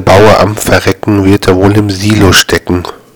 Bauer am Verrecken wird er wohl im Silo stecken.